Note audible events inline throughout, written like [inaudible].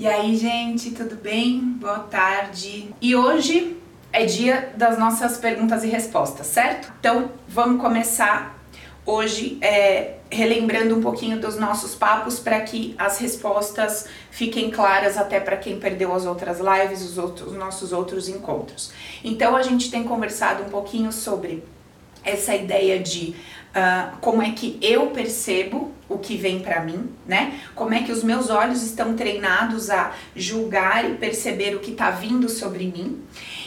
E aí, gente, tudo bem? Boa tarde. E hoje é dia das nossas perguntas e respostas, certo? Então, vamos começar hoje é, relembrando um pouquinho dos nossos papos para que as respostas fiquem claras até para quem perdeu as outras lives, os, outros, os nossos outros encontros. Então, a gente tem conversado um pouquinho sobre essa ideia de uh, como é que eu percebo o que vem para mim, né? Como é que os meus olhos estão treinados a julgar e perceber o que está vindo sobre mim.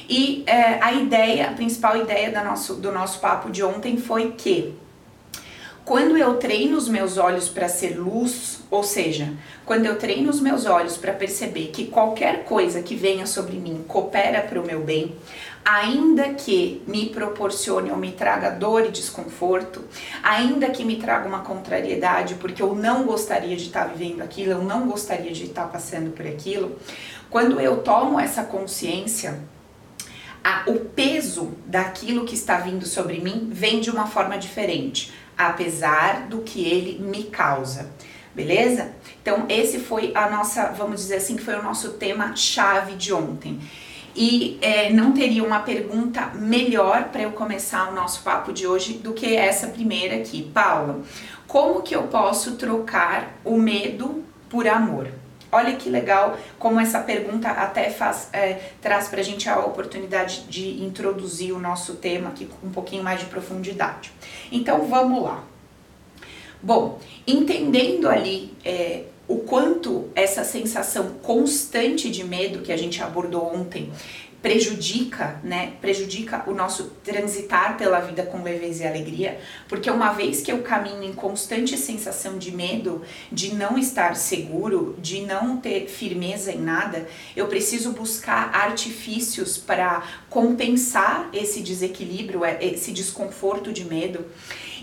E uh, a ideia, a principal ideia do nosso, do nosso papo de ontem foi que quando eu treino os meus olhos para ser luz, ou seja, quando eu treino os meus olhos para perceber que qualquer coisa que venha sobre mim coopera para o meu bem, ainda que me proporcione ou me traga dor e desconforto, ainda que me traga uma contrariedade, porque eu não gostaria de estar vivendo aquilo, eu não gostaria de estar passando por aquilo, quando eu tomo essa consciência, a, o peso daquilo que está vindo sobre mim vem de uma forma diferente apesar do que ele me causa. Beleza? Então, esse foi a nossa, vamos dizer assim, que foi o nosso tema chave de ontem. E é, não teria uma pergunta melhor para eu começar o nosso papo de hoje do que essa primeira aqui. Paula, como que eu posso trocar o medo por amor? Olha que legal como essa pergunta até faz, é, traz para a gente a oportunidade de introduzir o nosso tema aqui com um pouquinho mais de profundidade. Então vamos lá. Bom, entendendo ali é, o quanto essa sensação constante de medo que a gente abordou ontem prejudica, né, prejudica o nosso transitar pela vida com leveza e alegria, porque uma vez que eu caminho em constante sensação de medo, de não estar seguro, de não ter firmeza em nada, eu preciso buscar artifícios para compensar esse desequilíbrio, é, esse desconforto de medo.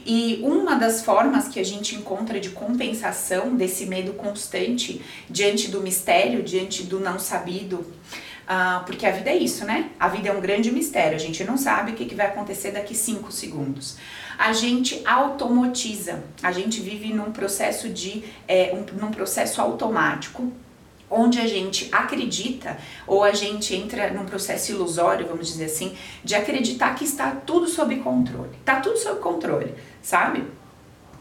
E uma das formas que a gente encontra de compensação desse medo constante diante do mistério, diante do não sabido, ah, porque a vida é isso, né? A vida é um grande mistério, a gente não sabe o que, que vai acontecer daqui cinco segundos. A gente automotiza, a gente vive num processo de é, um, num processo automático onde a gente acredita ou a gente entra num processo ilusório, vamos dizer assim, de acreditar que está tudo sob controle. Tá tudo sob controle, sabe?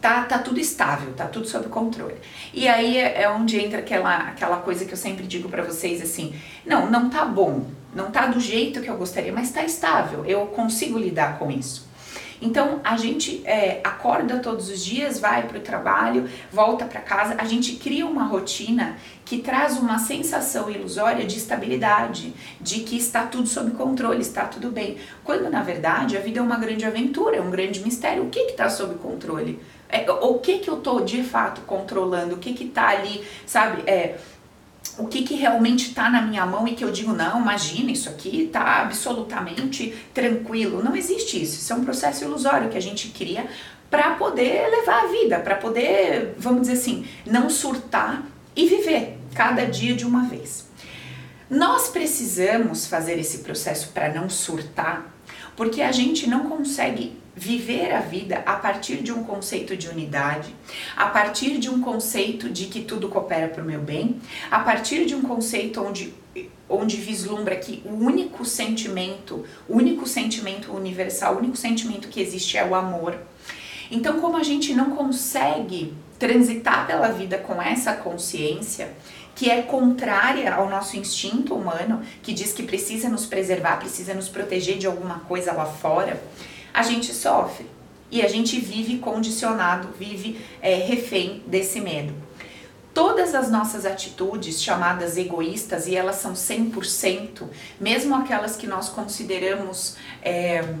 tá, tá tudo estável, tá tudo sob controle. E aí é, é onde entra aquela, aquela coisa que eu sempre digo para vocês assim: não, não tá bom, não tá do jeito que eu gostaria, mas tá estável, eu consigo lidar com isso. Então a gente é, acorda todos os dias, vai para o trabalho, volta para casa, a gente cria uma rotina que traz uma sensação ilusória de estabilidade, de que está tudo sob controle, está tudo bem. Quando na verdade a vida é uma grande aventura, é um grande mistério. O que está sob controle? É, o que que eu tô de fato controlando? O que que tá ali, sabe? É, o que, que realmente está na minha mão e que eu digo, não, imagina, isso aqui está absolutamente tranquilo. Não existe isso. Isso é um processo ilusório que a gente cria para poder levar a vida, para poder, vamos dizer assim, não surtar e viver cada dia de uma vez. Nós precisamos fazer esse processo para não surtar, porque a gente não consegue viver a vida a partir de um conceito de unidade, a partir de um conceito de que tudo coopera para o meu bem, a partir de um conceito onde onde vislumbra que o único sentimento, o único sentimento universal, o único sentimento que existe é o amor. Então, como a gente não consegue transitar pela vida com essa consciência, que é contrária ao nosso instinto humano, que diz que precisa nos preservar, precisa nos proteger de alguma coisa lá fora, a gente sofre e a gente vive condicionado, vive é, refém desse medo. Todas as nossas atitudes chamadas egoístas, e elas são 100%, mesmo aquelas que nós consideramos é,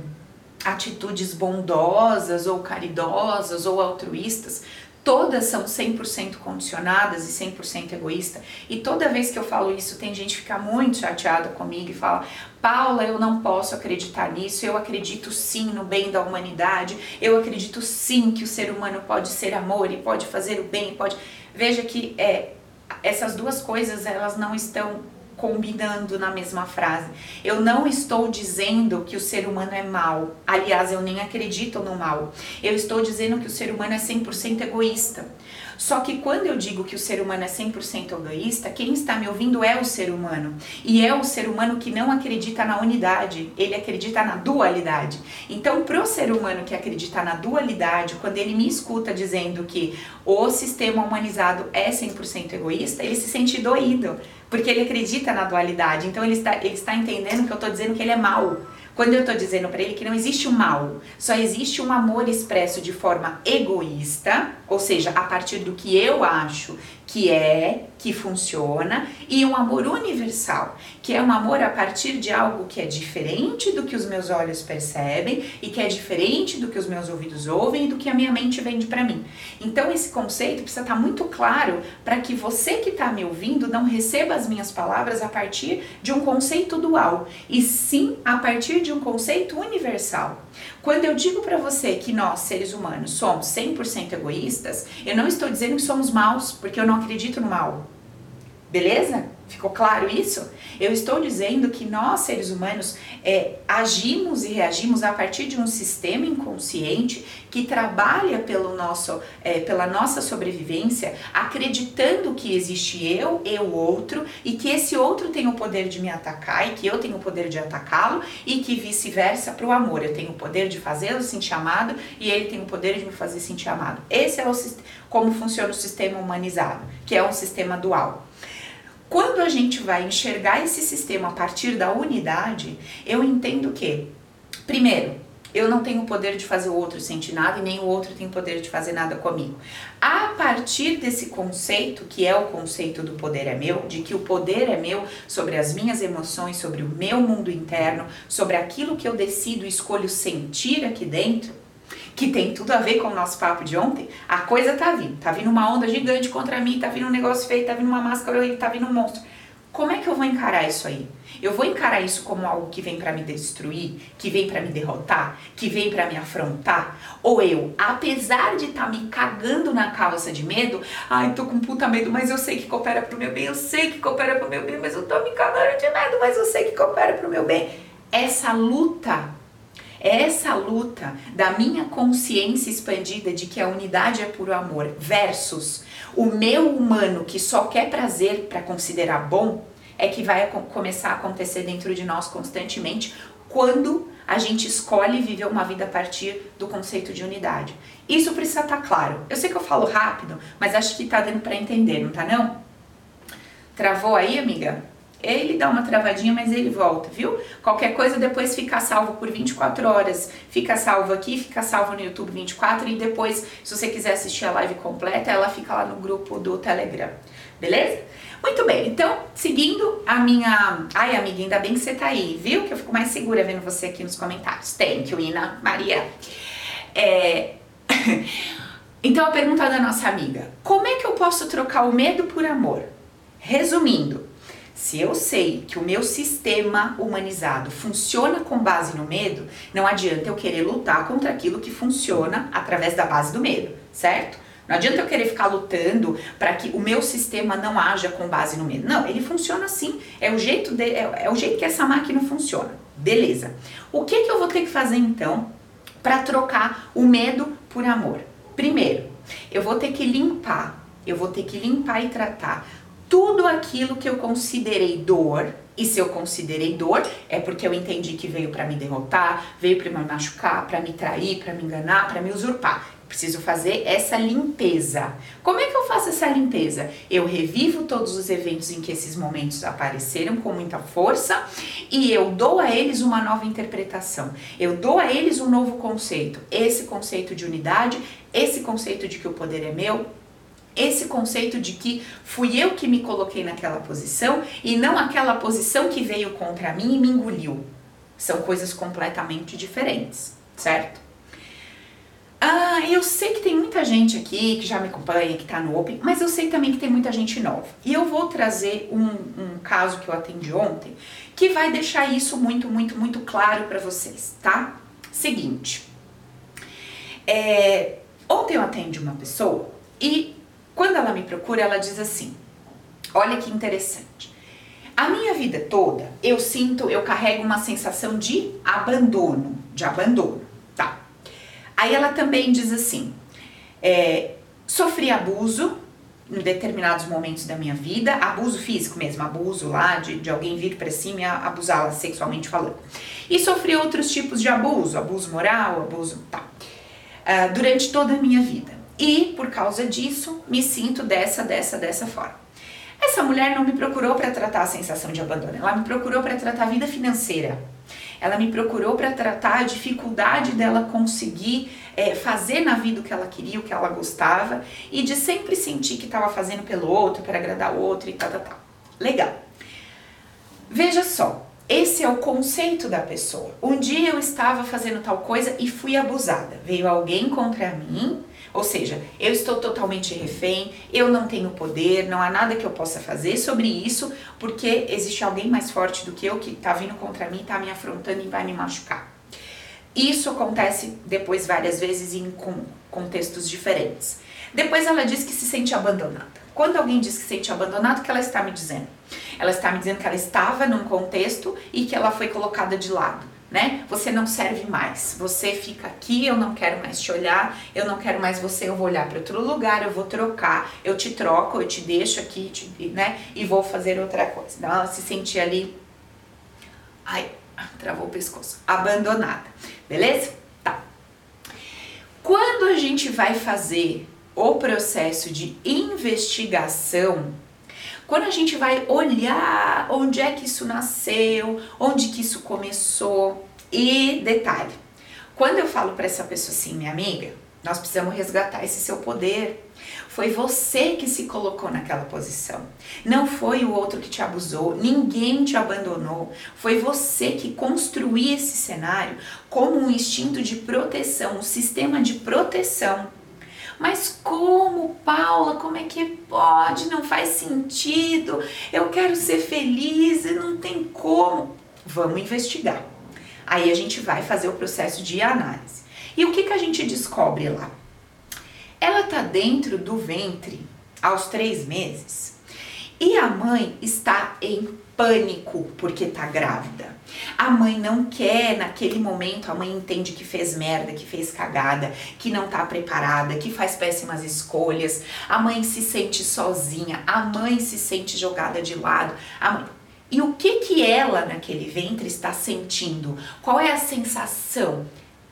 atitudes bondosas ou caridosas ou altruístas, todas são 100% condicionadas e 100% egoísta. E toda vez que eu falo isso, tem gente que fica muito chateada comigo e fala: Paula, eu não posso acreditar nisso. Eu acredito sim no bem da humanidade. Eu acredito sim que o ser humano pode ser amor e pode fazer o bem. Pode. Veja que é, essas duas coisas elas não estão combinando na mesma frase. Eu não estou dizendo que o ser humano é mal. Aliás, eu nem acredito no mal. Eu estou dizendo que o ser humano é 100% egoísta. Só que quando eu digo que o ser humano é 100% egoísta, quem está me ouvindo é o ser humano. E é o ser humano que não acredita na unidade, ele acredita na dualidade. Então, pro ser humano que acredita na dualidade, quando ele me escuta dizendo que o sistema humanizado é 100% egoísta, ele se sente doído, porque ele acredita na dualidade. Então, ele está, ele está entendendo que eu estou dizendo que ele é mau. Quando eu estou dizendo para ele que não existe o mal, só existe um amor expresso de forma egoísta, ou seja, a partir do que eu acho que é, que funciona, e um amor universal, que é um amor a partir de algo que é diferente do que os meus olhos percebem e que é diferente do que os meus ouvidos ouvem e do que a minha mente vende para mim. Então esse conceito precisa estar tá muito claro para que você que está me ouvindo não receba as minhas palavras a partir de um conceito dual, e sim a partir de um conceito universal. Quando eu digo para você que nós, seres humanos, somos 100% egoístas, eu não estou dizendo que somos maus, porque eu não acredito no mal. Beleza? Ficou claro isso? Eu estou dizendo que nós, seres humanos, é, agimos e reagimos a partir de um sistema inconsciente que trabalha pelo nosso, é, pela nossa sobrevivência, acreditando que existe eu e o outro e que esse outro tem o poder de me atacar e que eu tenho o poder de atacá-lo e que vice-versa para o amor. Eu tenho o poder de fazê-lo sentir amado e ele tem o poder de me fazer sentir amado. Esse é o, como funciona o sistema humanizado, que é um sistema dual. Quando a gente vai enxergar esse sistema a partir da unidade, eu entendo que, primeiro, eu não tenho o poder de fazer o outro sentir nada e nem o outro tem o poder de fazer nada comigo. A partir desse conceito, que é o conceito do poder é meu, de que o poder é meu sobre as minhas emoções, sobre o meu mundo interno, sobre aquilo que eu decido e escolho sentir aqui dentro, que tem tudo a ver com o nosso papo de ontem, a coisa tá vindo. Tá vindo uma onda gigante contra mim, tá vindo um negócio feio, tá vindo uma máscara horrível, tá vindo um monstro. Como é que eu vou encarar isso aí? Eu vou encarar isso como algo que vem para me destruir, que vem para me derrotar, que vem para me afrontar? Ou eu, apesar de estar tá me cagando na calça de medo, ai, tô com puta medo, mas eu sei que coopera pro meu bem, eu sei que coopera pro meu bem, mas eu tô me cagando de medo, mas eu sei que coopera pro meu bem. Essa luta é essa luta da minha consciência expandida de que a unidade é puro amor versus o meu humano que só quer prazer para considerar bom é que vai começar a acontecer dentro de nós constantemente quando a gente escolhe viver uma vida a partir do conceito de unidade. Isso precisa estar tá claro. Eu sei que eu falo rápido, mas acho que tá dando para entender, não tá não? Travou aí, amiga? Ele dá uma travadinha, mas ele volta, viu? Qualquer coisa depois fica salvo por 24 horas. Fica salvo aqui, fica salvo no YouTube 24 e depois, se você quiser assistir a live completa, ela fica lá no grupo do Telegram. Beleza? Muito bem, então, seguindo a minha. Ai, amiga, ainda bem que você tá aí, viu? Que eu fico mais segura vendo você aqui nos comentários. Thank you, Ina Maria. É... [laughs] então, a pergunta da nossa amiga: Como é que eu posso trocar o medo por amor? Resumindo, se eu sei que o meu sistema humanizado funciona com base no medo, não adianta eu querer lutar contra aquilo que funciona através da base do medo, certo? Não adianta eu querer ficar lutando para que o meu sistema não haja com base no medo. Não, ele funciona assim. É o jeito de, é, é o jeito que essa máquina funciona. Beleza. O que que eu vou ter que fazer então para trocar o medo por amor? Primeiro, eu vou ter que limpar. Eu vou ter que limpar e tratar tudo aquilo que eu considerei dor, e se eu considerei dor, é porque eu entendi que veio para me derrotar, veio para me machucar, para me trair, para me enganar, para me usurpar. Preciso fazer essa limpeza. Como é que eu faço essa limpeza? Eu revivo todos os eventos em que esses momentos apareceram com muita força e eu dou a eles uma nova interpretação. Eu dou a eles um novo conceito. Esse conceito de unidade, esse conceito de que o poder é meu, esse conceito de que fui eu que me coloquei naquela posição e não aquela posição que veio contra mim e me engoliu. São coisas completamente diferentes, certo? Ah, eu sei que tem muita gente aqui que já me acompanha, que tá no Open, mas eu sei também que tem muita gente nova. E eu vou trazer um, um caso que eu atendi ontem que vai deixar isso muito, muito, muito claro para vocês, tá? Seguinte, é, ontem eu atendi uma pessoa e quando ela me procura, ela diz assim: Olha que interessante. A minha vida toda, eu sinto, eu carrego uma sensação de abandono, de abandono, tá? Aí ela também diz assim: é, sofri abuso em determinados momentos da minha vida, abuso físico mesmo, abuso lá de, de alguém vir para cima e abusá-la sexualmente falando. E sofri outros tipos de abuso, abuso moral, abuso tá, uh, durante toda a minha vida. E por causa disso, me sinto dessa, dessa, dessa forma. Essa mulher não me procurou para tratar a sensação de abandono, ela me procurou para tratar a vida financeira. Ela me procurou para tratar a dificuldade dela conseguir é, fazer na vida o que ela queria, o que ela gostava e de sempre sentir que estava fazendo pelo outro, para agradar o outro e tal, tal, tal. Legal. Veja só, esse é o conceito da pessoa. Um dia eu estava fazendo tal coisa e fui abusada. Veio alguém contra mim ou seja, eu estou totalmente refém, eu não tenho poder, não há nada que eu possa fazer sobre isso, porque existe alguém mais forte do que eu que está vindo contra mim, está me afrontando e vai me machucar. Isso acontece depois várias vezes em contextos diferentes. Depois ela diz que se sente abandonada. Quando alguém diz que se sente abandonada, o que ela está me dizendo? Ela está me dizendo que ela estava num contexto e que ela foi colocada de lado né? Você não serve mais. Você fica aqui, eu não quero mais te olhar, eu não quero mais você, eu vou olhar para outro lugar, eu vou trocar, eu te troco, eu te deixo aqui, te, né? E vou fazer outra coisa. Então ela se sentia ali, ai, travou o pescoço, abandonada, beleza? Tá. Quando a gente vai fazer o processo de investigação, quando a gente vai olhar onde é que isso nasceu, onde que isso começou, e detalhe, quando eu falo para essa pessoa assim, minha amiga, nós precisamos resgatar esse seu poder. Foi você que se colocou naquela posição. Não foi o outro que te abusou, ninguém te abandonou. Foi você que construiu esse cenário como um instinto de proteção, um sistema de proteção mas como, Paula? Como é que pode? Não faz sentido. Eu quero ser feliz e não tem como. Vamos investigar. Aí a gente vai fazer o processo de análise. E o que, que a gente descobre lá? Ela tá dentro do ventre aos três meses e a mãe está em pânico porque tá grávida. A mãe não quer, naquele momento, a mãe entende que fez merda, que fez cagada, que não tá preparada, que faz péssimas escolhas. A mãe se sente sozinha, a mãe se sente jogada de lado. Mãe... E o que que ela naquele ventre está sentindo? Qual é a sensação?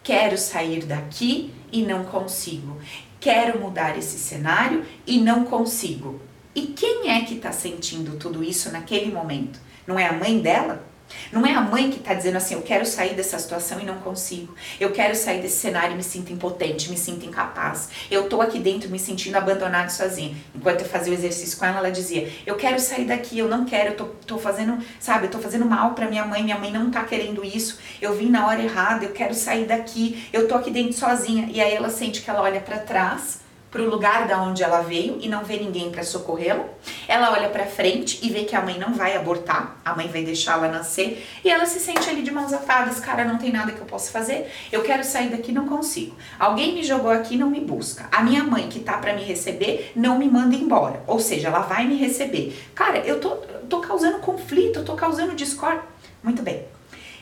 Quero sair daqui e não consigo. Quero mudar esse cenário e não consigo. E quem é que está sentindo tudo isso naquele momento? Não é a mãe dela? Não é a mãe que está dizendo assim, eu quero sair dessa situação e não consigo. Eu quero sair desse cenário e me sinto impotente, me sinto incapaz. Eu tô aqui dentro me sentindo abandonado sozinha. Enquanto eu fazia o exercício com ela, ela dizia, eu quero sair daqui, eu não quero, eu tô, tô fazendo, sabe, eu tô fazendo mal para minha mãe, minha mãe não tá querendo isso. Eu vim na hora errada, eu quero sair daqui, eu tô aqui dentro sozinha. E aí ela sente que ela olha para trás para o lugar da onde ela veio e não vê ninguém para socorrê-la. Ela olha para frente e vê que a mãe não vai abortar, a mãe vai deixá-la nascer e ela se sente ali de mãos atadas, cara, não tem nada que eu possa fazer. Eu quero sair daqui, não consigo. Alguém me jogou aqui, não me busca. A minha mãe que tá para me receber não me manda embora. Ou seja, ela vai me receber. Cara, eu tô, tô causando conflito, eu tô causando discórdia. Muito bem.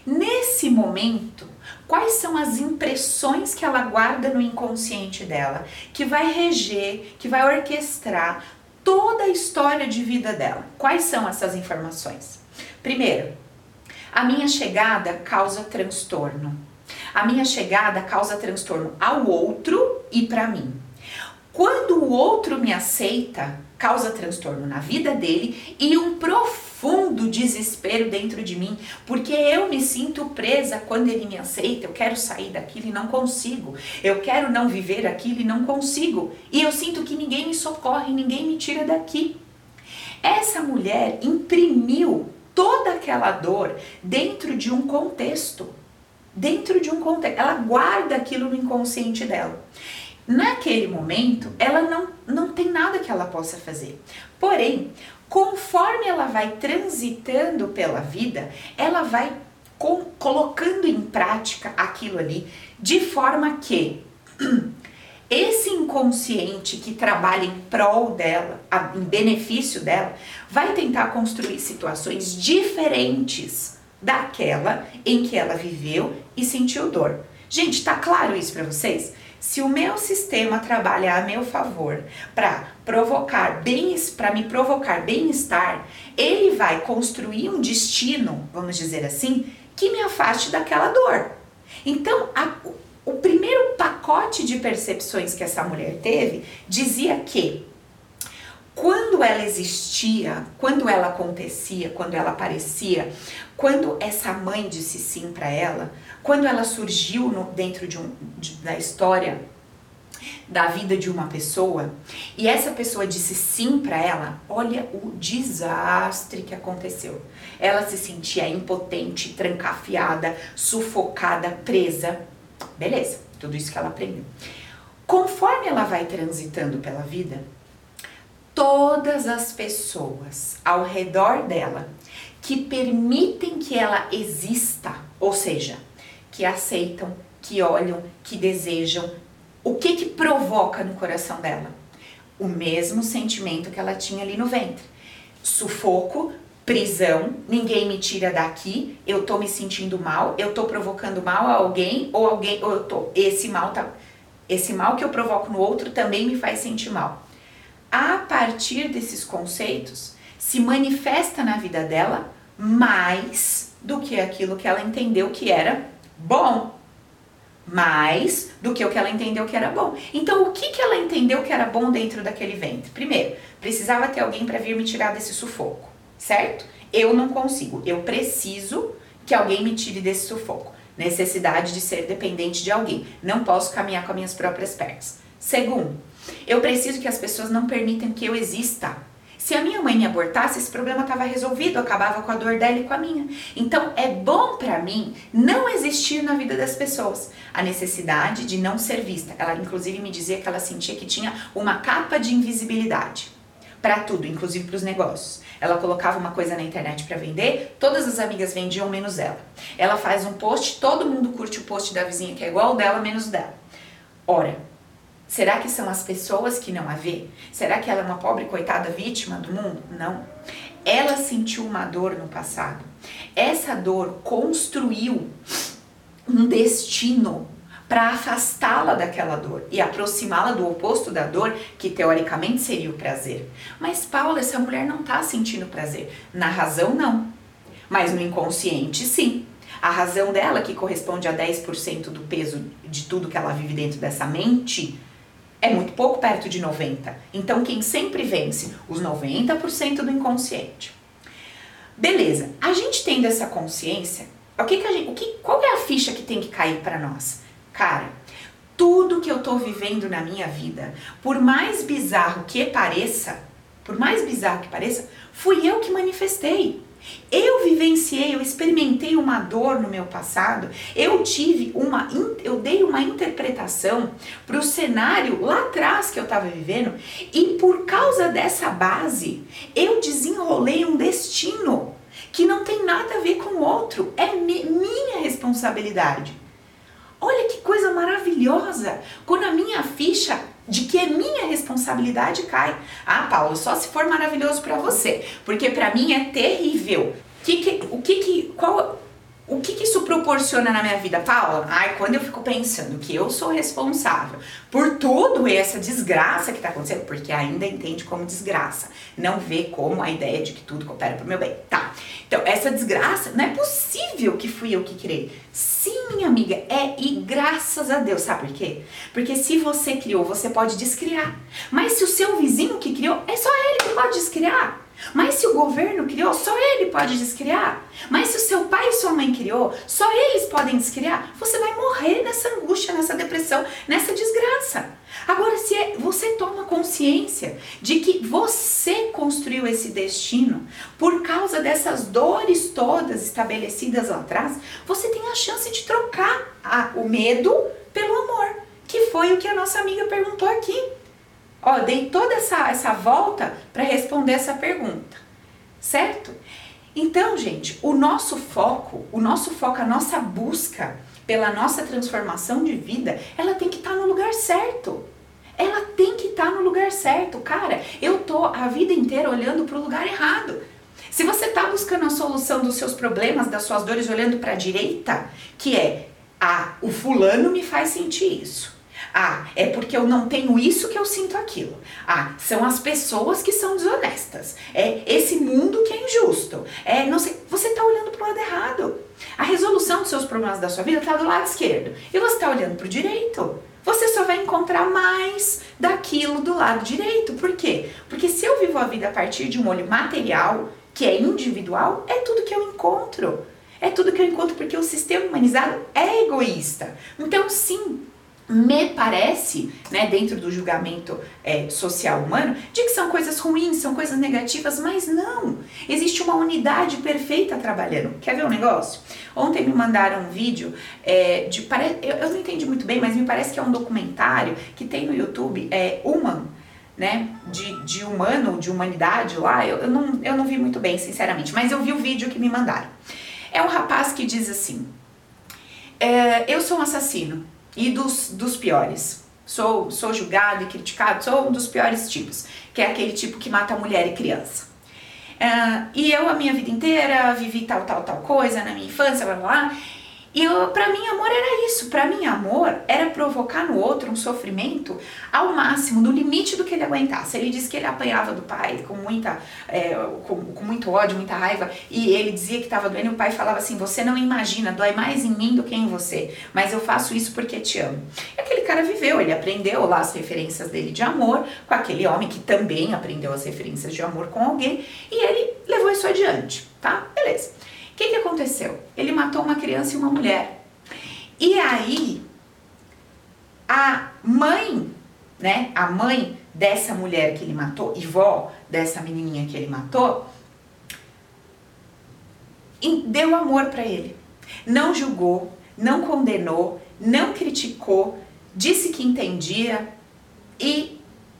Nesse momento, quais são as impressões que ela guarda no inconsciente dela, que vai reger, que vai orquestrar toda a história de vida dela? Quais são essas informações? Primeiro, a minha chegada causa transtorno. A minha chegada causa transtorno ao outro e para mim. Quando o outro me aceita, causa transtorno na vida dele e um profundo profundo desespero dentro de mim, porque eu me sinto presa quando ele me aceita. Eu quero sair daquilo e não consigo. Eu quero não viver aquilo e não consigo. E eu sinto que ninguém me socorre, ninguém me tira daqui. Essa mulher imprimiu toda aquela dor dentro de um contexto. Dentro de um contexto. Ela guarda aquilo no inconsciente dela. Naquele momento, ela não, não tem nada que ela possa fazer. Porém, conforme ela vai transitando pela vida, ela vai com, colocando em prática aquilo ali de forma que [clears throat] esse inconsciente que trabalha em prol dela, em benefício dela, vai tentar construir situações diferentes daquela em que ela viveu e sentiu dor. Gente, tá claro isso para vocês? Se o meu sistema trabalha a meu favor para provocar bem, para me provocar bem-estar, ele vai construir um destino, vamos dizer assim, que me afaste daquela dor. Então, a, o primeiro pacote de percepções que essa mulher teve dizia que quando ela existia, quando ela acontecia, quando ela aparecia, quando essa mãe disse sim para ela, quando ela surgiu no, dentro de um, de, da história da vida de uma pessoa e essa pessoa disse sim para ela, olha o desastre que aconteceu. Ela se sentia impotente, trancafiada, sufocada, presa. Beleza, tudo isso que ela aprendeu. Conforme ela vai transitando pela vida, todas as pessoas ao redor dela que permitem que ela exista, ou seja, que aceitam, que olham, que desejam, o que que provoca no coração dela? O mesmo sentimento que ela tinha ali no ventre. Sufoco, prisão, ninguém me tira daqui, eu tô me sentindo mal, eu tô provocando mal a alguém ou alguém ou eu tô esse mal tá esse mal que eu provoco no outro também me faz sentir mal. A partir desses conceitos, se manifesta na vida dela mais do que aquilo que ela entendeu que era bom mais do que o que ela entendeu que era bom. Então, o que, que ela entendeu que era bom dentro daquele ventre? Primeiro, precisava ter alguém para vir me tirar desse sufoco, certo? Eu não consigo, eu preciso que alguém me tire desse sufoco. Necessidade de ser dependente de alguém. Não posso caminhar com as minhas próprias pernas. Segundo, eu preciso que as pessoas não permitam que eu exista. Se a minha mãe me abortasse, esse problema estava resolvido, acabava com a dor dela e com a minha. Então é bom para mim não existir na vida das pessoas. A necessidade de não ser vista. Ela inclusive me dizia que ela sentia que tinha uma capa de invisibilidade para tudo, inclusive para os negócios. Ela colocava uma coisa na internet para vender, todas as amigas vendiam menos ela. Ela faz um post, todo mundo curte o post da vizinha que é igual dela menos dela. Ora, Será que são as pessoas que não a vê? Será que ela é uma pobre coitada vítima do mundo? Não. Ela sentiu uma dor no passado. Essa dor construiu um destino para afastá-la daquela dor e aproximá-la do oposto da dor, que teoricamente seria o prazer. Mas Paula, essa mulher não está sentindo prazer. Na razão, não. Mas no inconsciente, sim. A razão dela, que corresponde a 10% do peso de tudo que ela vive dentro dessa mente, é muito pouco perto de 90. Então quem sempre vence? Os 90% do inconsciente. Beleza. A gente tendo essa consciência, o que que a gente, o que, qual é a ficha que tem que cair para nós? Cara, tudo que eu tô vivendo na minha vida, por mais bizarro que pareça, por mais bizarro que pareça, fui eu que manifestei. Eu vivenciei, eu experimentei uma dor no meu passado, eu tive uma, eu dei uma interpretação para o cenário lá atrás que eu estava vivendo e por causa dessa base eu desenrolei um destino que não tem nada a ver com o outro, é mi, minha responsabilidade. Olha que coisa maravilhosa quando a minha ficha de que é minha responsabilidade cai. Ah, Paulo, só se for maravilhoso para você, porque para mim é terrível. Que que, o que que qual o que, que, isso proporciona na minha vida, Paula? Ai, quando eu fico pensando que eu sou responsável por tudo essa desgraça que tá acontecendo, porque ainda entende como desgraça, não vê como a ideia de que tudo coopera pro meu bem. Tá. Então, essa desgraça, não é possível que fui eu que criei. Sim, minha amiga, é e graças a Deus. Sabe por quê? Porque se você criou, você pode descriar. Mas se o seu vizinho que criou, é só ele que pode descriar. Mas se o governo criou, só ele pode descriar. Mas se o seu pai e sua mãe criou, só eles podem descriar. Você vai morrer nessa angústia, nessa depressão, nessa desgraça. Agora, se é, você toma consciência de que você construiu esse destino por causa dessas dores todas estabelecidas lá atrás, você tem a chance de trocar a, o medo pelo amor, que foi o que a nossa amiga perguntou aqui. Ó, dei toda essa, essa volta para responder essa pergunta, certo? Então, gente, o nosso foco, o nosso foco, a nossa busca pela nossa transformação de vida, ela tem que estar tá no lugar certo. Ela tem que estar tá no lugar certo. Cara, eu tô a vida inteira olhando para o lugar errado. Se você está buscando a solução dos seus problemas, das suas dores, olhando para a direita, que é, ah, o fulano me faz sentir isso. Ah, é porque eu não tenho isso que eu sinto aquilo. Ah, são as pessoas que são desonestas. É esse mundo que é injusto. É, não sei, você está olhando para o lado errado. A resolução dos seus problemas da sua vida está do lado esquerdo e você está olhando para o direito. Você só vai encontrar mais daquilo do lado direito. Por quê? Porque se eu vivo a vida a partir de um olho material, que é individual, é tudo que eu encontro. É tudo que eu encontro porque o sistema humanizado é egoísta. Então, sim, me parece, né, dentro do julgamento é, social humano, de que são coisas ruins, são coisas negativas, mas não. Existe uma unidade perfeita trabalhando. Quer ver um negócio? Ontem me mandaram um vídeo é, de. Pare... Eu, eu não entendi muito bem, mas me parece que é um documentário que tem no YouTube, é Human, né, de, de humano, de humanidade lá. Eu, eu, não, eu não vi muito bem, sinceramente, mas eu vi o vídeo que me mandaram. É um rapaz que diz assim: é, Eu sou um assassino e dos, dos piores. Sou, sou julgado e criticado, sou um dos piores tipos, que é aquele tipo que mata mulher e criança. Uh, e eu, a minha vida inteira, vivi tal, tal, tal coisa na minha infância, blá blá, blá e pra mim, amor era isso. Pra mim, amor era provocar no outro um sofrimento ao máximo, no limite do que ele aguentasse. Ele disse que ele apanhava do pai com muita, é, com, com, muito ódio, muita raiva, e ele dizia que estava doendo. E o pai falava assim: Você não imagina, dói mais em mim do que em você, mas eu faço isso porque te amo. E aquele cara viveu, ele aprendeu lá as referências dele de amor com aquele homem que também aprendeu as referências de amor com alguém, e ele levou isso adiante, tá? Beleza. O que, que aconteceu? Ele matou uma criança e uma mulher. E aí, a mãe, né? A mãe dessa mulher que ele matou, e vó dessa menininha que ele matou, deu amor para ele. Não julgou, não condenou, não criticou, disse que entendia e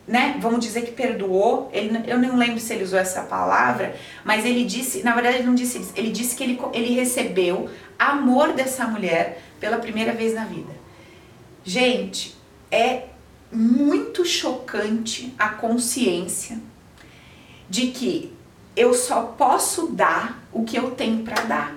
né, vamos dizer que perdoou, ele, eu não lembro se ele usou essa palavra, mas ele disse, na verdade ele não disse isso, ele disse que ele, ele recebeu amor dessa mulher pela primeira vez na vida. Gente, é muito chocante a consciência de que eu só posso dar o que eu tenho para dar.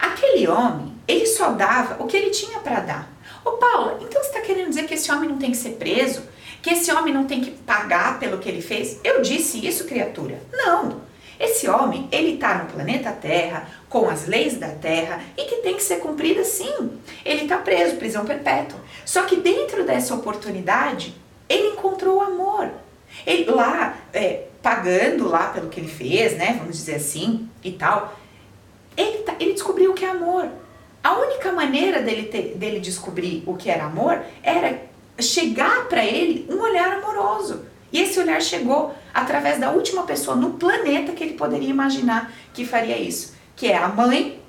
Aquele homem, ele só dava o que ele tinha para dar. Ô Paula, então você está querendo dizer que esse homem não tem que ser preso? Que esse homem não tem que pagar pelo que ele fez? Eu disse isso, criatura? Não. Esse homem, ele está no planeta Terra, com as leis da Terra e que tem que ser cumprida sim. Ele está preso, prisão perpétua. Só que dentro dessa oportunidade, ele encontrou o amor. Ele lá, é, pagando lá pelo que ele fez, né? Vamos dizer assim e tal. Ele, tá, ele descobriu o que é amor. A única maneira dele, ter, dele descobrir o que era amor era chegar para ele um olhar amoroso. E esse olhar chegou através da última pessoa no planeta que ele poderia imaginar que faria isso, que é a mãe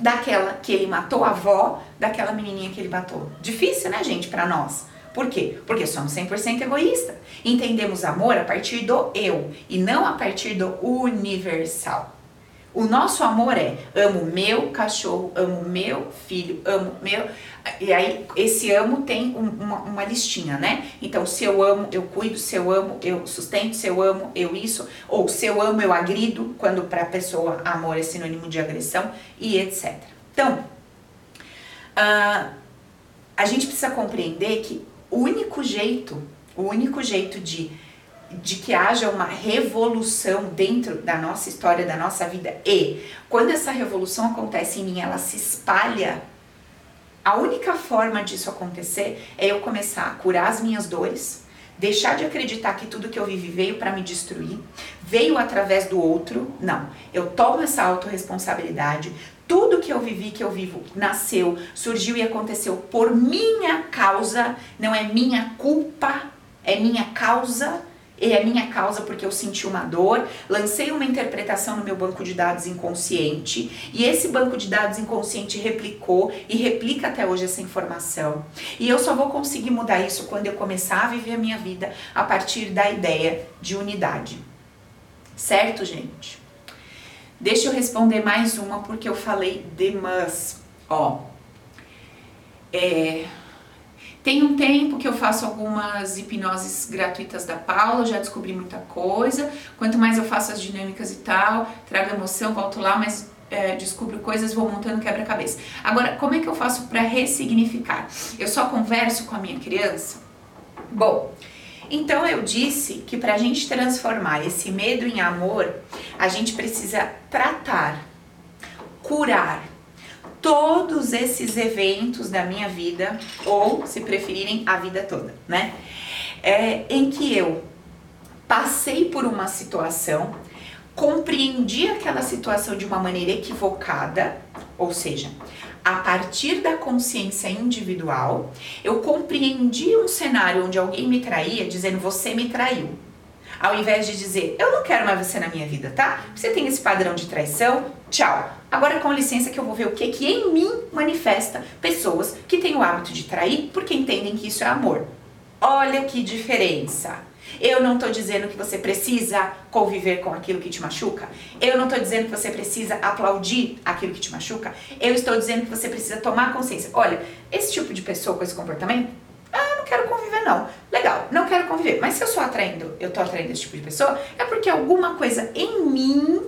daquela que ele matou, a avó daquela menininha que ele matou. Difícil, né, gente, para nós. Por quê? Porque somos 100% egoísta. Entendemos amor a partir do eu e não a partir do universal. O nosso amor é amo meu cachorro, amo meu filho, amo meu. E aí, esse amo tem um, uma, uma listinha, né? Então, se eu amo, eu cuido, se eu amo, eu sustento, se eu amo, eu isso. Ou se eu amo, eu agrido, quando para a pessoa amor é sinônimo de agressão e etc. Então, uh, a gente precisa compreender que o único jeito, o único jeito de de que haja uma revolução dentro da nossa história, da nossa vida. E quando essa revolução acontece em mim, ela se espalha. A única forma disso acontecer é eu começar a curar as minhas dores, deixar de acreditar que tudo que eu vivi veio para me destruir, veio através do outro. Não, eu tomo essa autorresponsabilidade. Tudo que eu vivi, que eu vivo, nasceu, surgiu e aconteceu por minha causa, não é minha culpa, é minha causa e é minha causa porque eu senti uma dor, lancei uma interpretação no meu banco de dados inconsciente e esse banco de dados inconsciente replicou e replica até hoje essa informação. E eu só vou conseguir mudar isso quando eu começar a viver a minha vida a partir da ideia de unidade. Certo, gente? Deixa eu responder mais uma porque eu falei demais. Ó, é, tem um tempo que eu faço algumas hipnoses gratuitas da Paula, já descobri muita coisa. Quanto mais eu faço as dinâmicas e tal, trago emoção, volto lá, mas é, descubro coisas, vou montando quebra-cabeça. Agora, como é que eu faço para ressignificar? Eu só converso com a minha criança? Bom, então eu disse que para a gente transformar esse medo em amor, a gente precisa tratar, curar todos esses eventos da minha vida, ou se preferirem, a vida toda, né? É, em que eu passei por uma situação, compreendi aquela situação de uma maneira equivocada, ou seja, a partir da consciência individual, eu compreendi um cenário onde alguém me traía, dizendo você me traiu. Ao invés de dizer, eu não quero mais você na minha vida, tá? Você tem esse padrão de traição, tchau. Agora, com licença, que eu vou ver o que que em mim manifesta pessoas que têm o hábito de trair porque entendem que isso é amor. Olha que diferença. Eu não estou dizendo que você precisa conviver com aquilo que te machuca. Eu não estou dizendo que você precisa aplaudir aquilo que te machuca. Eu estou dizendo que você precisa tomar consciência. Olha, esse tipo de pessoa com esse comportamento, ah, não quero conviver não. Legal, não quero conviver. Mas se eu sou atraindo, eu estou atraindo esse tipo de pessoa, é porque alguma coisa em mim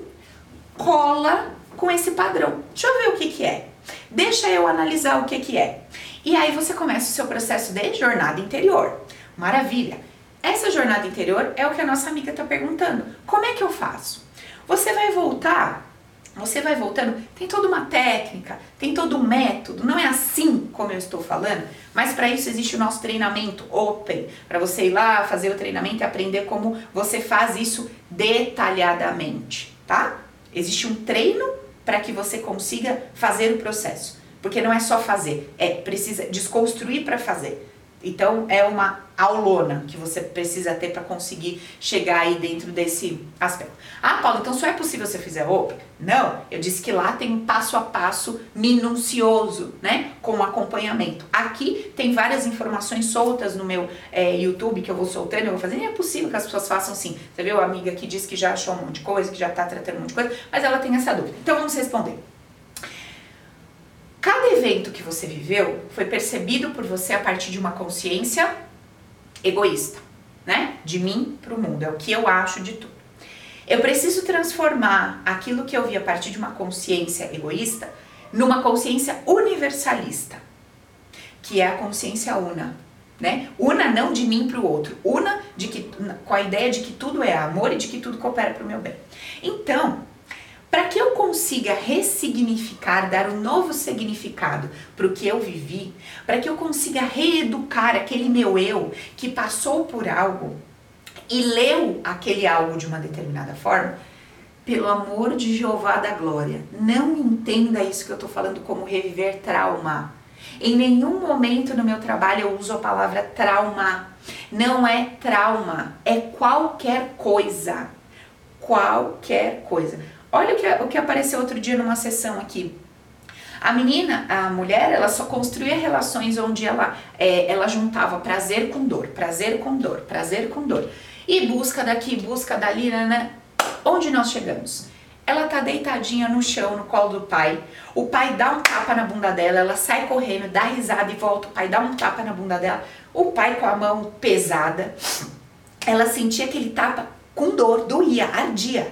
cola com esse padrão. Deixa eu ver o que que é. Deixa eu analisar o que que é. E aí você começa o seu processo de jornada interior. Maravilha. Essa jornada interior é o que a nossa amiga está perguntando. Como é que eu faço? Você vai voltar, você vai voltando, tem toda uma técnica, tem todo um método, não é assim como eu estou falando, mas para isso existe o nosso treinamento open, para você ir lá fazer o treinamento e aprender como você faz isso detalhadamente, tá? Existe um treino para que você consiga fazer o processo, porque não é só fazer, é precisa desconstruir para fazer. Então é uma aulona que você precisa ter para conseguir chegar aí dentro desse aspecto. Ah, Paulo, então só é possível se eu fizer roupa? Não, eu disse que lá tem um passo a passo minucioso, né? Com acompanhamento. Aqui tem várias informações soltas no meu é, YouTube que eu vou soltando, eu vou fazendo. E é possível que as pessoas façam sim. Você viu a amiga que disse que já achou um monte de coisa, que já tá tratando um monte de coisa, mas ela tem essa dúvida. Então vamos responder. Cada evento que você viveu foi percebido por você a partir de uma consciência egoísta, né? De mim para o mundo, é o que eu acho de tudo. Eu preciso transformar aquilo que eu vi a partir de uma consciência egoísta numa consciência universalista, que é a consciência una, né? Una não de mim para o outro, una de que com a ideia de que tudo é amor e de que tudo coopera para o meu bem. Então, para que eu consiga ressignificar, dar um novo significado para o que eu vivi, para que eu consiga reeducar aquele meu eu que passou por algo e leu aquele algo de uma determinada forma, pelo amor de Jeová da glória, não entenda isso que eu estou falando como reviver trauma. Em nenhum momento no meu trabalho eu uso a palavra trauma. Não é trauma, é qualquer coisa. Qualquer coisa. Olha o que, o que apareceu outro dia numa sessão aqui. A menina, a mulher, ela só construía relações onde ela, é, ela juntava prazer com dor, prazer com dor, prazer com dor. E busca daqui, busca dali, né? né? Onde nós chegamos? Ela tá deitadinha no chão, no colo do pai. O pai dá um tapa na bunda dela, ela sai correndo, dá risada e volta. O pai dá um tapa na bunda dela. O pai com a mão pesada. Ela sentia aquele tapa com dor, doía, ardia.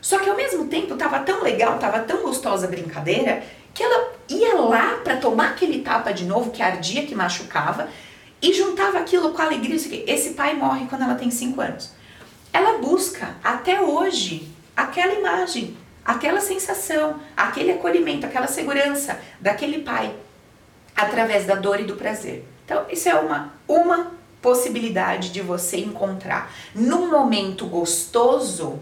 Só que ao mesmo tempo tava tão legal, tava tão gostosa a brincadeira, que ela ia lá para tomar aquele tapa de novo, que ardia, que machucava, e juntava aquilo com alegria. Esse pai morre quando ela tem 5 anos. Ela busca até hoje aquela imagem, aquela sensação, aquele acolhimento, aquela segurança daquele pai através da dor e do prazer. Então, isso é uma, uma possibilidade de você encontrar num momento gostoso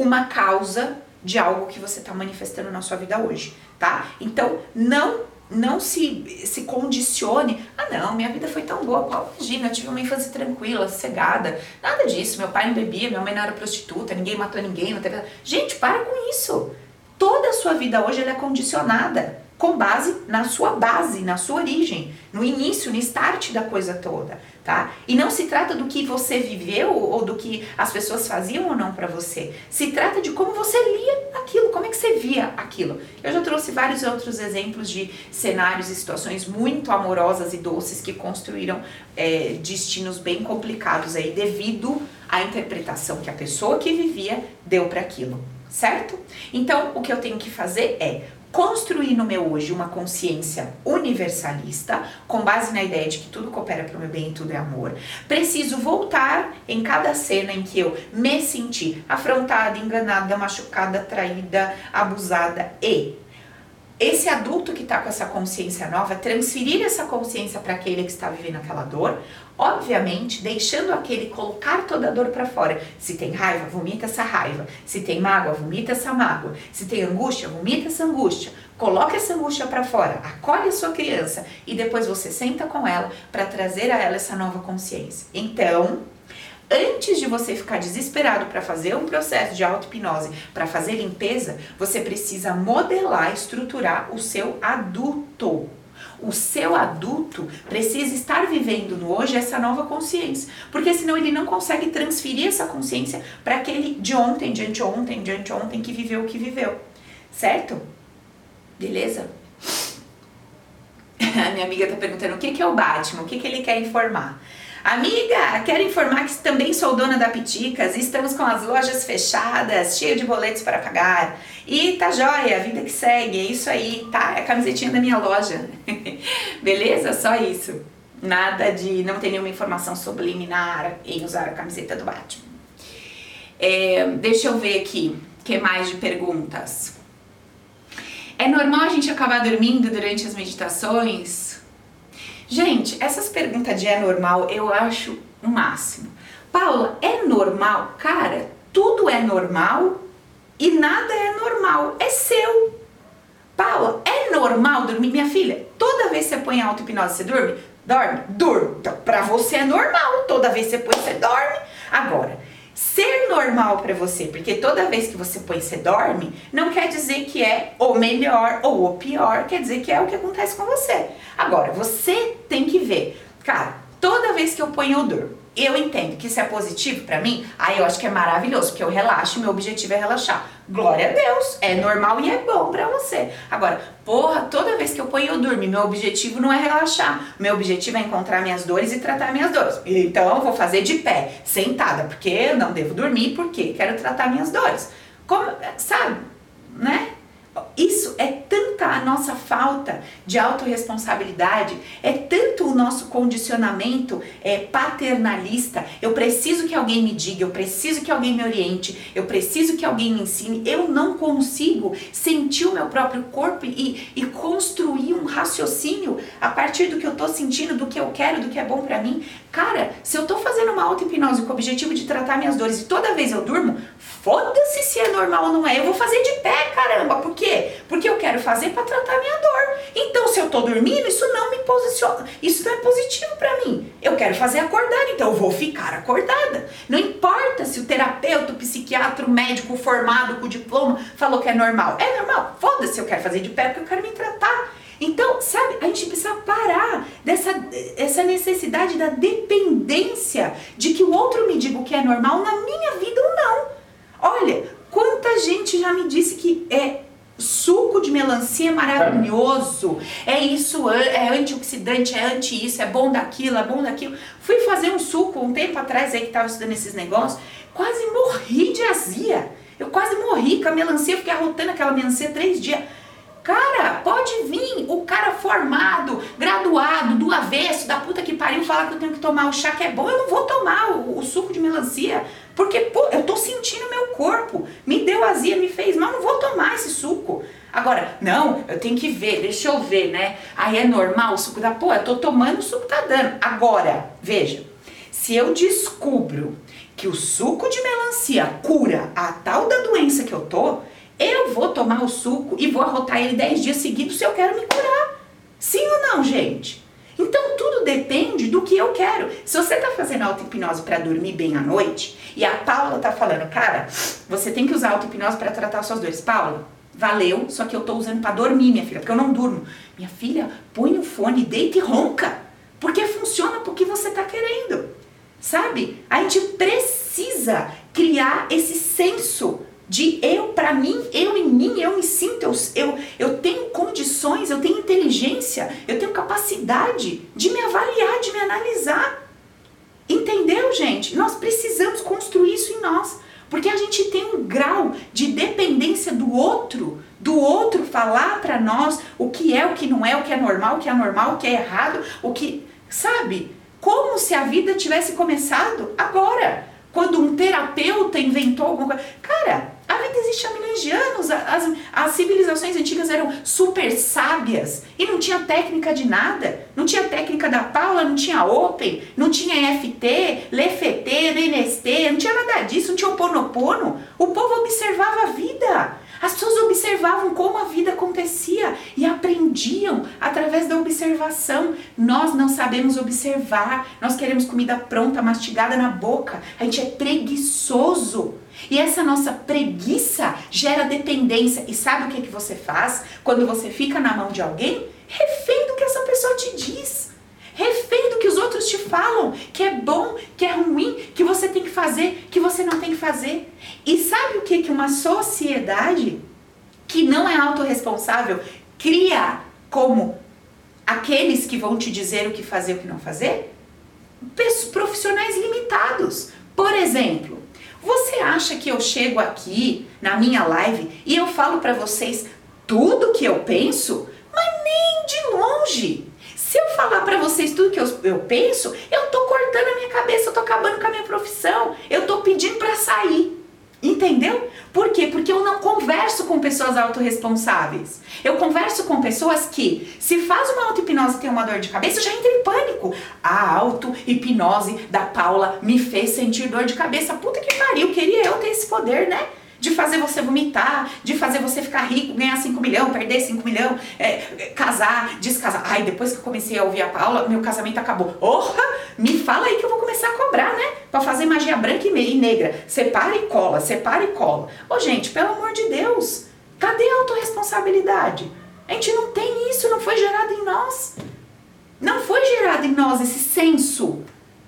uma causa de algo que você está manifestando na sua vida hoje, tá? Então, não não se, se condicione. Ah, não, minha vida foi tão boa. Paulo, imagina, eu tive uma infância tranquila, sossegada. Nada disso. Meu pai não bebia, minha mãe não era prostituta, ninguém matou ninguém. Não teve... Gente, para com isso. Toda a sua vida hoje ela é condicionada com base na sua base, na sua origem, no início, no start da coisa toda, tá? E não se trata do que você viveu ou do que as pessoas faziam ou não para você. Se trata de como você lia aquilo, como é que você via aquilo. Eu já trouxe vários outros exemplos de cenários e situações muito amorosas e doces que construíram é, destinos bem complicados aí devido à interpretação que a pessoa que vivia deu para aquilo. certo? Então, o que eu tenho que fazer é construir no meu hoje uma consciência universalista, com base na ideia de que tudo coopera para o meu bem e tudo é amor. Preciso voltar em cada cena em que eu me senti afrontada, enganada, machucada, traída, abusada e esse adulto que está com essa consciência nova, transferir essa consciência para aquele que está vivendo aquela dor, obviamente deixando aquele colocar toda a dor para fora. Se tem raiva, vomita essa raiva. Se tem mágoa, vomita essa mágoa. Se tem angústia, vomita essa angústia. Coloca essa angústia para fora, acolhe a sua criança e depois você senta com ela para trazer a ela essa nova consciência. Então, antes de você ficar desesperado para fazer um processo de auto-hipnose, para fazer limpeza, você precisa modelar, estruturar o seu adulto. O seu adulto precisa estar vivendo no hoje essa nova consciência, porque senão ele não consegue transferir essa consciência para aquele de ontem, de anteontem, de anteontem que viveu o que viveu. Certo? Beleza? [laughs] A minha amiga tá perguntando o que, que é o Batman, o que, que ele quer informar. Amiga, quero informar que também sou dona da Piticas e estamos com as lojas fechadas, cheio de boletos para pagar. E tá jóia, a vida que segue, é isso aí, tá? É a camisetinha da minha loja. [laughs] Beleza? Só isso. Nada de não ter nenhuma informação subliminar em usar a camiseta do Batman. É, deixa eu ver aqui, que mais de perguntas? É normal a gente acabar dormindo durante as meditações? Gente, essas perguntas de é normal eu acho o máximo. Paula, é normal? Cara, tudo é normal e nada é normal, é seu. Paula, é normal dormir? Minha filha, toda vez que você põe auto-hipnose, você dorme? Dorme? Durmo. Então, pra você é normal, toda vez que você põe, você dorme. Agora, ser normal para você, porque toda vez que você põe você dorme, não quer dizer que é o melhor ou o pior, quer dizer que é o que acontece com você. Agora, você tem que ver, cara, toda vez que eu ponho eu durmo, eu entendo que isso é positivo para mim, aí eu acho que é maravilhoso, porque eu relaxo, meu objetivo é relaxar. Glória a Deus, é normal e é bom para você. Agora, porra, toda vez que eu ponho eu dormir, meu objetivo não é relaxar. Meu objetivo é encontrar minhas dores e tratar minhas dores. Então eu vou fazer de pé, sentada, porque eu não devo dormir, porque quero tratar minhas dores. Como, sabe, né? Isso é tanta a nossa falta de autorresponsabilidade, é tanto o nosso condicionamento é, paternalista. Eu preciso que alguém me diga, eu preciso que alguém me oriente, eu preciso que alguém me ensine. Eu não consigo sentir o meu próprio corpo e, e construir um raciocínio a partir do que eu tô sentindo, do que eu quero, do que é bom para mim. Cara, se eu tô fazendo uma auto-hipnose com o objetivo de tratar minhas dores e toda vez eu durmo, foda-se se é normal ou não é. Eu vou fazer de pé, caramba. Por quê? Porque eu quero fazer para tratar minha dor. Então, se eu tô dormindo, isso não me posiciona. Isso não é positivo para mim. Eu quero fazer acordar, então eu vou ficar acordada. Não importa se o terapeuta, o psiquiatra, o médico formado com diploma falou que é normal. É normal? Foda-se, eu quero fazer de pé porque eu quero me tratar. Então, sabe, a gente precisa parar dessa essa necessidade da dependência de que o outro me diga o que é normal na minha vida ou não. Olha, quanta gente já me disse que é suco de melancia maravilhoso, é isso, é antioxidante, é anti isso, é bom daquilo, é bom daquilo. Fui fazer um suco um tempo atrás aí que tava estudando esses negócios, quase morri de azia. Eu quase morri com a melancia, fiquei arrotando aquela melancia três dias. Cara, pode vir o cara formado, graduado, do avesso, da puta que pariu, falar que eu tenho que tomar o chá que é bom. Eu não vou tomar o, o suco de melancia, porque pô, eu tô sentindo meu corpo. Me deu azia, me fez mal, não vou tomar esse suco. Agora, não, eu tenho que ver, deixa eu ver, né? Aí é normal o suco da pô, eu tô tomando, o suco tá dando. Agora, veja, se eu descubro que o suco de melancia cura a tal da doença que eu tô, eu vou tomar o suco e vou arrotar ele 10 dias seguidos se eu quero me curar. Sim ou não, gente? Então tudo depende do que eu quero. Se você está fazendo auto-hipnose para dormir bem à noite e a Paula tá falando, cara, você tem que usar auto-hipnose para tratar suas dores. Paula, valeu, só que eu tô usando para dormir, minha filha, porque eu não durmo. Minha filha, põe o fone, deita e ronca. Porque funciona porque você tá querendo. Sabe? A gente precisa criar esse senso de eu para mim, eu em mim, eu me sinto, eu, eu, eu tenho condições, eu tenho inteligência, eu tenho capacidade de me avaliar, de me analisar. Entendeu, gente? Nós precisamos construir isso em nós. Porque a gente tem um grau de dependência do outro, do outro falar para nós o que é, o que não é, o que é normal, o que é anormal, o que é errado, o que, sabe? Como se a vida tivesse começado agora, quando um terapeuta inventou alguma coisa. Cara, a vida existe há milhões de anos. As, as civilizações antigas eram super sábias e não tinha técnica de nada. Não tinha técnica da Paula, não tinha Open, não tinha EFT, LFT, NST, não tinha nada disso, não tinha o Ponopono. O povo observava a vida. As pessoas observavam como a vida acontecia e aprendiam através da observação. Nós não sabemos observar, nós queremos comida pronta, mastigada na boca. A gente é preguiçoso. E essa nossa preguiça gera dependência. E sabe o que, que você faz quando você fica na mão de alguém? Refém do que essa pessoa te diz. Refém do que os outros te falam, que é bom, que é ruim, que você tem que fazer, que você não tem que fazer. E sabe o que, que uma sociedade que não é autorresponsável cria como aqueles que vão te dizer o que fazer e o que não fazer? Profissionais limitados. Por exemplo, você acha que eu chego aqui na minha live e eu falo para vocês tudo que eu penso? Mas nem de longe. Se eu falar para vocês tudo que eu, eu penso, eu tô cortando a minha cabeça, eu tô acabando com a minha profissão, eu tô pedindo para sair. Entendeu? Por quê? Porque eu não converso com pessoas autorresponsáveis. Eu converso com pessoas que, se faz uma auto-hipnose e tem uma dor de cabeça, eu já entro em pânico. A auto-hipnose da Paula me fez sentir dor de cabeça. Puta que pariu, queria eu ter esse poder, né? De fazer você vomitar, de fazer você ficar rico, ganhar 5 milhões, perder 5 milhões, é, casar, descasar. Ai, depois que eu comecei a ouvir a Paula, meu casamento acabou. Orra! Me fala aí que eu vou começar a cobrar, né? Pra fazer magia branca e negra. Separa e cola, separa e cola. Ô, gente, pelo amor de Deus, cadê a autorresponsabilidade? A gente não tem isso, não foi gerado em nós. Não foi gerado em nós esse senso.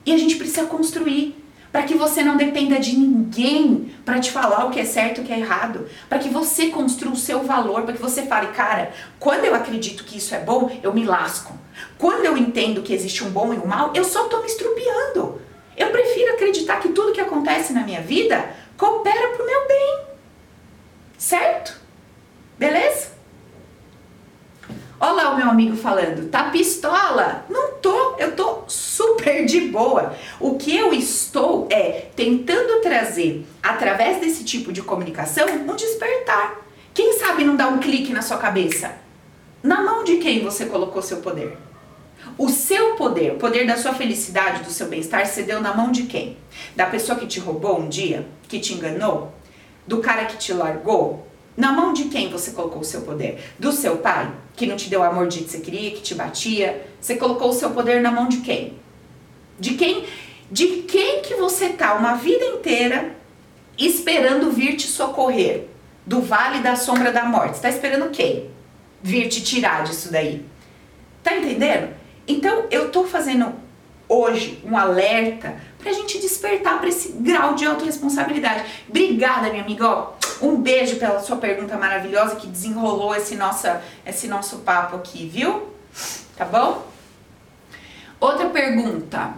E a gente precisa construir para que você não dependa de ninguém para te falar o que é certo e o que é errado, para que você construa o seu valor, para que você fale, cara, quando eu acredito que isso é bom, eu me lasco. Quando eu entendo que existe um bom e um mal, eu só estou me estrupiando. Eu prefiro acreditar que tudo que acontece na minha vida coopera para o meu bem. Certo? Beleza? Olha lá o meu amigo falando, tá pistola? Não tô, eu tô super de boa. O que eu estou é tentando trazer, através desse tipo de comunicação, um despertar. Quem sabe não dá um clique na sua cabeça? Na mão de quem você colocou seu poder? O seu poder, o poder da sua felicidade, do seu bem-estar, você deu na mão de quem? Da pessoa que te roubou um dia? Que te enganou? Do cara que te largou? Na mão de quem você colocou o seu poder? Do seu pai, que não te deu o amor de que você queria, que te batia? Você colocou o seu poder na mão de quem? De quem? De quem que você tá uma vida inteira esperando vir te socorrer do vale da sombra da morte? Você tá esperando quem? Vir te tirar disso daí. Tá entendendo? Então eu tô fazendo hoje um alerta pra gente despertar para esse grau de autorresponsabilidade. Obrigada, minha amiga. Ó, um beijo pela sua pergunta maravilhosa que desenrolou esse, nossa, esse nosso papo aqui, viu? Tá bom? Outra pergunta.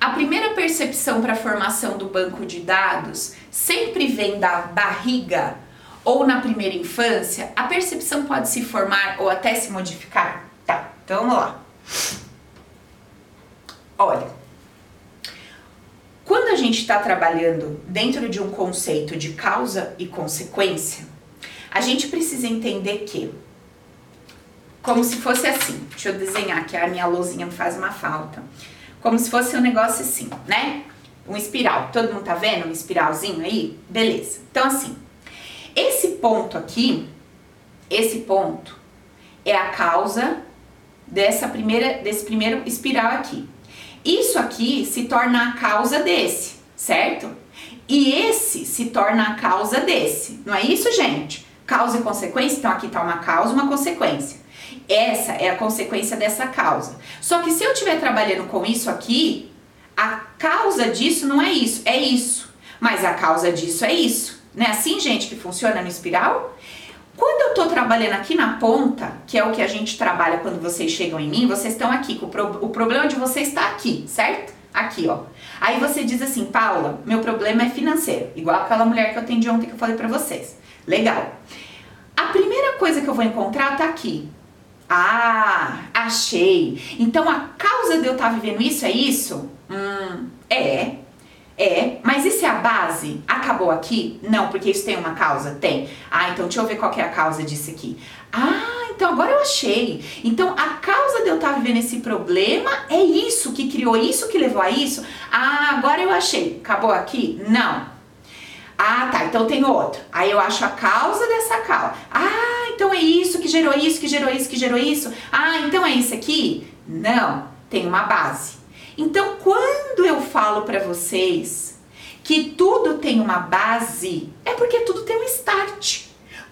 A primeira percepção para a formação do banco de dados sempre vem da barriga ou na primeira infância? A percepção pode se formar ou até se modificar? Tá, então vamos lá. Olha, gente está trabalhando dentro de um conceito de causa e consequência, a gente precisa entender que, como se fosse assim, deixa eu desenhar que a minha luzinha faz uma falta, como se fosse um negócio assim, né? Um espiral. Todo mundo tá vendo um espiralzinho aí? Beleza. Então, assim, esse ponto aqui, esse ponto é a causa dessa primeira, desse primeiro espiral aqui. Isso aqui se torna a causa desse, certo? E esse se torna a causa desse. Não é isso, gente? Causa e consequência, então aqui está uma causa uma consequência. Essa é a consequência dessa causa. Só que se eu estiver trabalhando com isso aqui, a causa disso não é isso, é isso. Mas a causa disso é isso. Não é assim, gente, que funciona no espiral? Quando eu tô trabalhando aqui na ponta, que é o que a gente trabalha quando vocês chegam em mim, vocês estão aqui, o, pro, o problema de vocês está aqui, certo? Aqui, ó. Aí você diz assim, Paula, meu problema é financeiro, igual aquela mulher que eu atendi ontem que eu falei para vocês. Legal. A primeira coisa que eu vou encontrar tá aqui. Ah, achei. Então a causa de eu estar tá vivendo isso é isso? Hum, é. É, mas e se a acabou aqui? Não, porque isso tem uma causa? Tem. Ah, então deixa eu ver qual é a causa disso aqui. Ah, então agora eu achei. Então a causa de eu estar vivendo esse problema é isso que criou isso, que levou a isso. Ah, agora eu achei. Acabou aqui? Não. Ah, tá, então tem outro. Aí eu acho a causa dessa causa. Ah, então é isso que gerou isso, que gerou isso, que gerou isso. Ah, então é isso aqui? Não, tem uma base. Então, quando eu falo para vocês que tudo tem uma base, é porque tudo tem um start.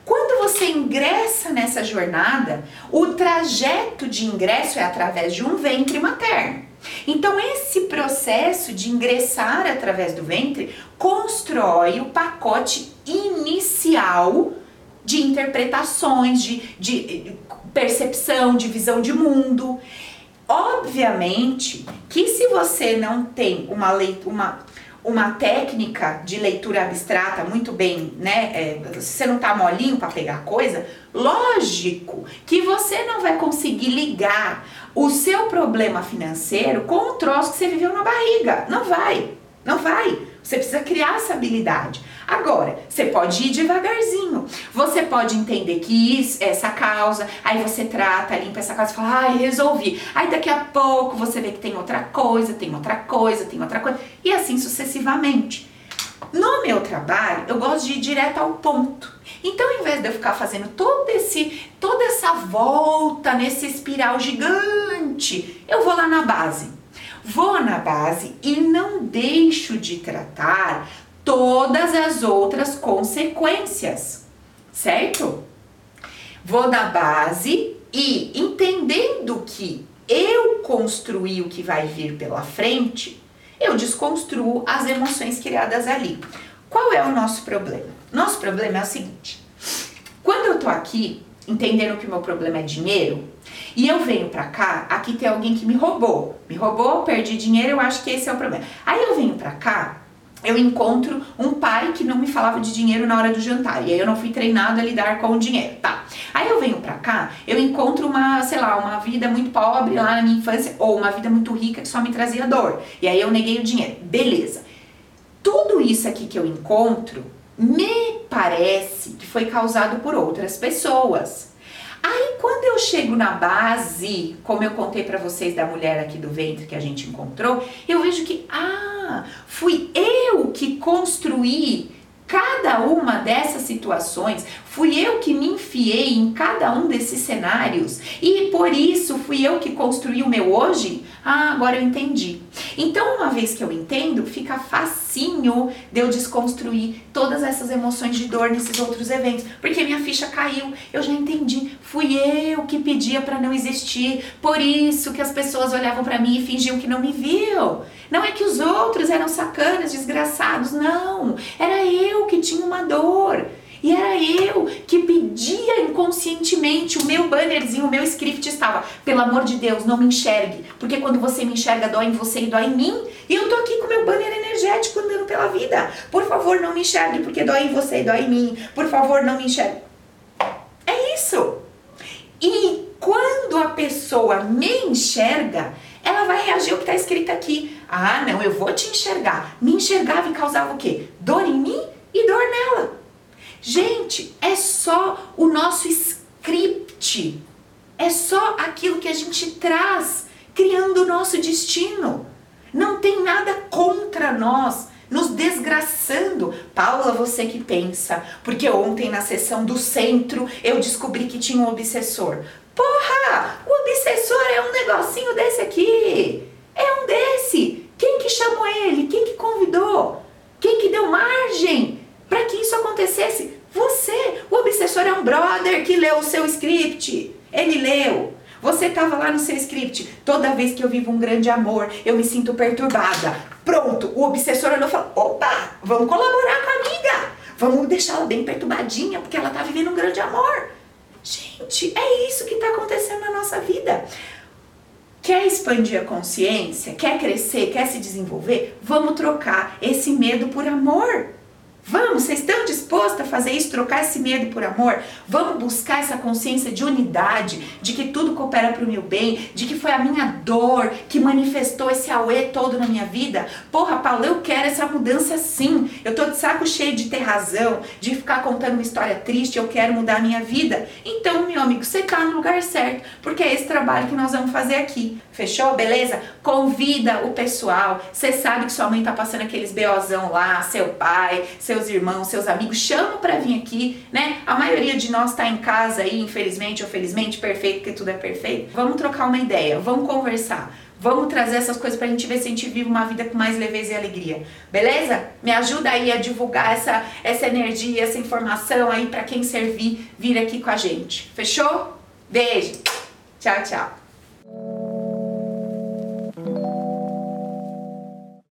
Quando você ingressa nessa jornada, o trajeto de ingresso é através de um ventre materno. Então, esse processo de ingressar através do ventre constrói o pacote inicial de interpretações, de, de percepção, de visão de mundo. Obviamente que se você não tem uma leitura, uma, uma técnica de leitura abstrata muito bem, né? É, se você não tá molinho para pegar coisa, lógico que você não vai conseguir ligar o seu problema financeiro com o troço que você viveu na barriga. Não vai, não vai. Você precisa criar essa habilidade. Agora, você pode ir devagarzinho. Você pode entender que isso, essa causa, aí você trata, limpa essa causa e fala, ai, resolvi. Aí daqui a pouco você vê que tem outra coisa, tem outra coisa, tem outra coisa, e assim sucessivamente. No meu trabalho, eu gosto de ir direto ao ponto. Então, em vez de eu ficar fazendo todo esse, toda essa volta nesse espiral gigante, eu vou lá na base. Vou na base e não deixo de tratar todas as outras consequências, certo? Vou na base e entendendo que eu construí o que vai vir pela frente, eu desconstruo as emoções criadas ali. Qual é o nosso problema? Nosso problema é o seguinte: quando eu tô aqui entendendo que o meu problema é dinheiro, e eu venho pra cá, aqui tem alguém que me roubou. Me roubou, perdi dinheiro, eu acho que esse é o problema. Aí eu venho pra cá, eu encontro um pai que não me falava de dinheiro na hora do jantar. E aí eu não fui treinado a lidar com o dinheiro. Tá. Aí eu venho pra cá, eu encontro uma, sei lá, uma vida muito pobre lá na minha infância, ou uma vida muito rica que só me trazia dor. E aí eu neguei o dinheiro. Beleza. Tudo isso aqui que eu encontro me parece que foi causado por outras pessoas. Aí quando eu chego na base, como eu contei para vocês da mulher aqui do ventre que a gente encontrou, eu vejo que ah, fui eu que construí cada uma dessas situações, fui eu que me enfiei em cada um desses cenários e por isso fui eu que construí o meu hoje? Ah, agora eu entendi. Então, uma vez que eu entendo, fica facinho de eu desconstruir todas essas emoções de dor nesses outros eventos, porque minha ficha caiu, eu já entendi. Fui eu que pedia para não existir, por isso que as pessoas olhavam para mim e fingiam que não me viam. Não é que os outros eram sacanas, desgraçados, não. Era eu que tinha uma dor. E era eu que pedia inconscientemente, o meu bannerzinho, o meu script estava, pelo amor de Deus, não me enxergue, porque quando você me enxerga, dói em você e dói em mim. E eu tô aqui com meu banner energético andando pela vida. Por favor, não me enxergue, porque dói em você e dói em mim. Por favor, não me enxergue. É isso. E quando a pessoa me enxerga, ela vai reagir ao que está escrito aqui. Ah, não, eu vou te enxergar. Me enxergava e causava o quê? Dor em mim e dor nela. Gente, é só o nosso script. É só aquilo que a gente traz, criando o nosso destino. Não tem nada contra nós, nos desgraçando. Paula, você que pensa, porque ontem na sessão do centro eu descobri que tinha um obsessor. Porra, o obsessor é um negocinho desse aqui. É um desse. Quem que chamou ele? Quem que convidou? Quem que deu margem para que isso acontecesse? Você. O obsessor é um brother que leu o seu script. Ele leu. Você estava lá no seu script. Toda vez que eu vivo um grande amor, eu me sinto perturbada. Pronto, o obsessor olhou e falou: opa, vamos colaborar com a amiga. Vamos deixá-la bem perturbadinha, porque ela está vivendo um grande amor. Gente, é isso que está acontecendo na nossa vida. Quer expandir a consciência? Quer crescer? Quer se desenvolver? Vamos trocar esse medo por amor. Vamos, vocês estão dispostos a fazer isso, trocar esse medo por amor? Vamos buscar essa consciência de unidade, de que tudo coopera para o meu bem, de que foi a minha dor que manifestou esse auê todo na minha vida? Porra, Paulo, eu quero essa mudança sim. Eu tô de saco cheio de ter razão, de ficar contando uma história triste, eu quero mudar a minha vida. Então, meu amigo, você tá no lugar certo, porque é esse trabalho que nós vamos fazer aqui. Fechou? Beleza? Convida o pessoal. Você sabe que sua mãe tá passando aqueles BOzão lá, seu pai, seu seus irmãos, seus amigos, chama para vir aqui, né? A maioria de nós está em casa aí, infelizmente ou felizmente, perfeito, porque tudo é perfeito. Vamos trocar uma ideia, vamos conversar. Vamos trazer essas coisas pra gente ver se a gente vive uma vida com mais leveza e alegria. Beleza? Me ajuda aí a divulgar essa, essa energia, essa informação aí para quem servir vir aqui com a gente. Fechou? Beijo. Tchau, tchau.